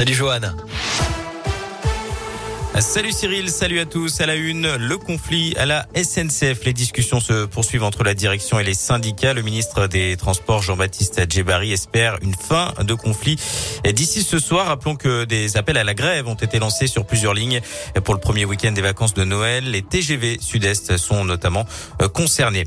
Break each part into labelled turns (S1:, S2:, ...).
S1: Salut Johan.
S2: Salut Cyril, salut à tous. À la une, le conflit à la SNCF. Les discussions se poursuivent entre la direction et les syndicats. Le ministre des Transports, Jean-Baptiste Djebari, espère une fin de conflit d'ici ce soir. Rappelons que des appels à la grève ont été lancés sur plusieurs lignes pour le premier week-end des vacances de Noël. Les TGV Sud-Est sont notamment euh, concernés.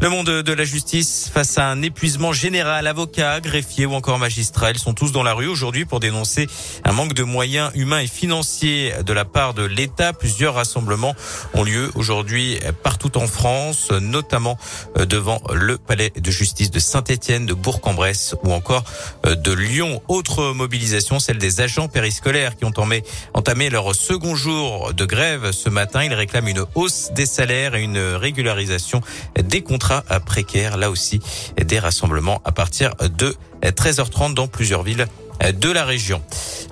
S2: Le monde de la justice face à un épuisement général, avocats, greffiers ou encore magistrats, ils sont tous dans la rue aujourd'hui pour dénoncer un manque de moyens humains et financiers de la part de l'État. Plusieurs rassemblements ont lieu aujourd'hui partout en France, notamment euh, devant le palais de justice de Saint-Étienne, de Bourg-en-Bresse ou encore euh, de Lyon. Autre mobilisation, celle des agents périscolaires qui ont entamé leur second jour de grève ce matin. Ils réclament une hausse des salaires et une régularisation des contrats précaire. Là aussi, des rassemblements à partir de 13h30 dans plusieurs villes de la région.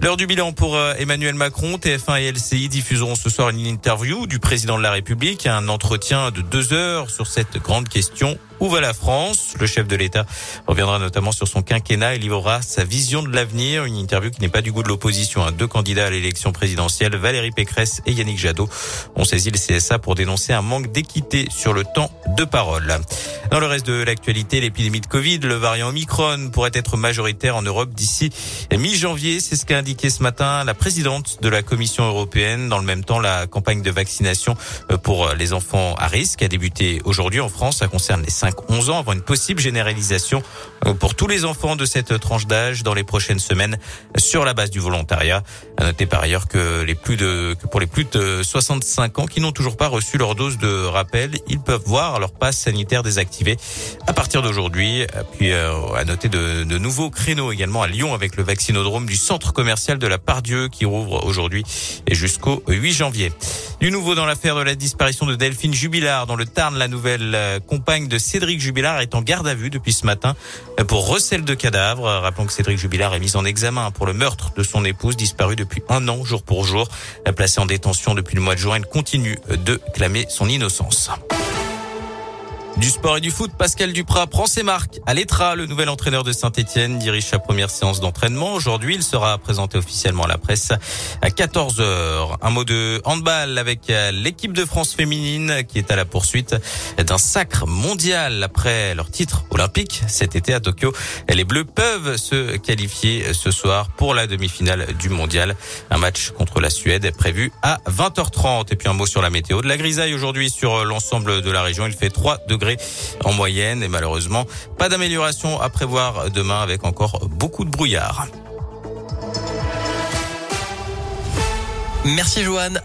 S2: L'heure du bilan pour euh, Emmanuel Macron, TF1 et LCI diffuseront ce soir une interview du président de la République, un entretien de deux heures sur cette grande question où va la France? Le chef de l'État reviendra notamment sur son quinquennat et livrera sa vision de l'avenir. Une interview qui n'est pas du goût de l'opposition. Deux candidats à l'élection présidentielle, Valérie Pécresse et Yannick Jadot, ont saisi le CSA pour dénoncer un manque d'équité sur le temps de parole. Dans le reste de l'actualité, l'épidémie de Covid, le variant Omicron pourrait être majoritaire en Europe d'ici mi-janvier. C'est ce qu'a indiqué ce matin la présidente de la Commission européenne. Dans le même temps, la campagne de vaccination euh, pour les enfants à risque a débuté aujourd'hui en France. Ça concerne les 5-11 ans avant une possible généralisation euh, pour tous les enfants de cette tranche d'âge dans les prochaines semaines sur la base du volontariat. À noter par ailleurs que les plus de, que pour les plus de 65 ans qui n'ont toujours pas reçu leur dose de rappel, ils peuvent voir passe sanitaire désactivé à partir d'aujourd'hui. Puis euh, à noter de, nouveaux créneaux également à Lyon avec le vaccinodrome du centre commercial de la Pardieu qui rouvre aujourd'hui et jusqu'au 8 janvier. Du nouveau dans l'affaire de la disparition de Delphine Jubilard dans le Tarn, la nouvelle euh, compagne de Cédric Jubilard est en garde à vue depuis ce matin pour recel de cadavres. Rappelons que Cédric Jubilard est mis en examen pour le meurtre de son épouse disparue depuis un an jour pour jour. Placée en détention depuis le mois de juin, elle continue de clamer son innocence. Du sport et du foot, Pascal Duprat prend ses marques à l'Etra. Le nouvel entraîneur de Saint-Etienne dirige sa première séance d'entraînement. Aujourd'hui, il sera présenté officiellement à la presse à 14 h Un mot de handball avec l'équipe de France féminine qui est à la poursuite d'un sacre mondial après leur titre olympique cet été à Tokyo. Les Bleus peuvent se qualifier ce soir pour la demi-finale du mondial. Un match contre la Suède est prévu à 20h30. Et puis un mot sur la météo de la grisaille aujourd'hui sur l'ensemble de la région. Il fait 3 en moyenne et malheureusement pas d'amélioration à prévoir demain avec encore beaucoup de brouillard.
S1: Merci Joanne.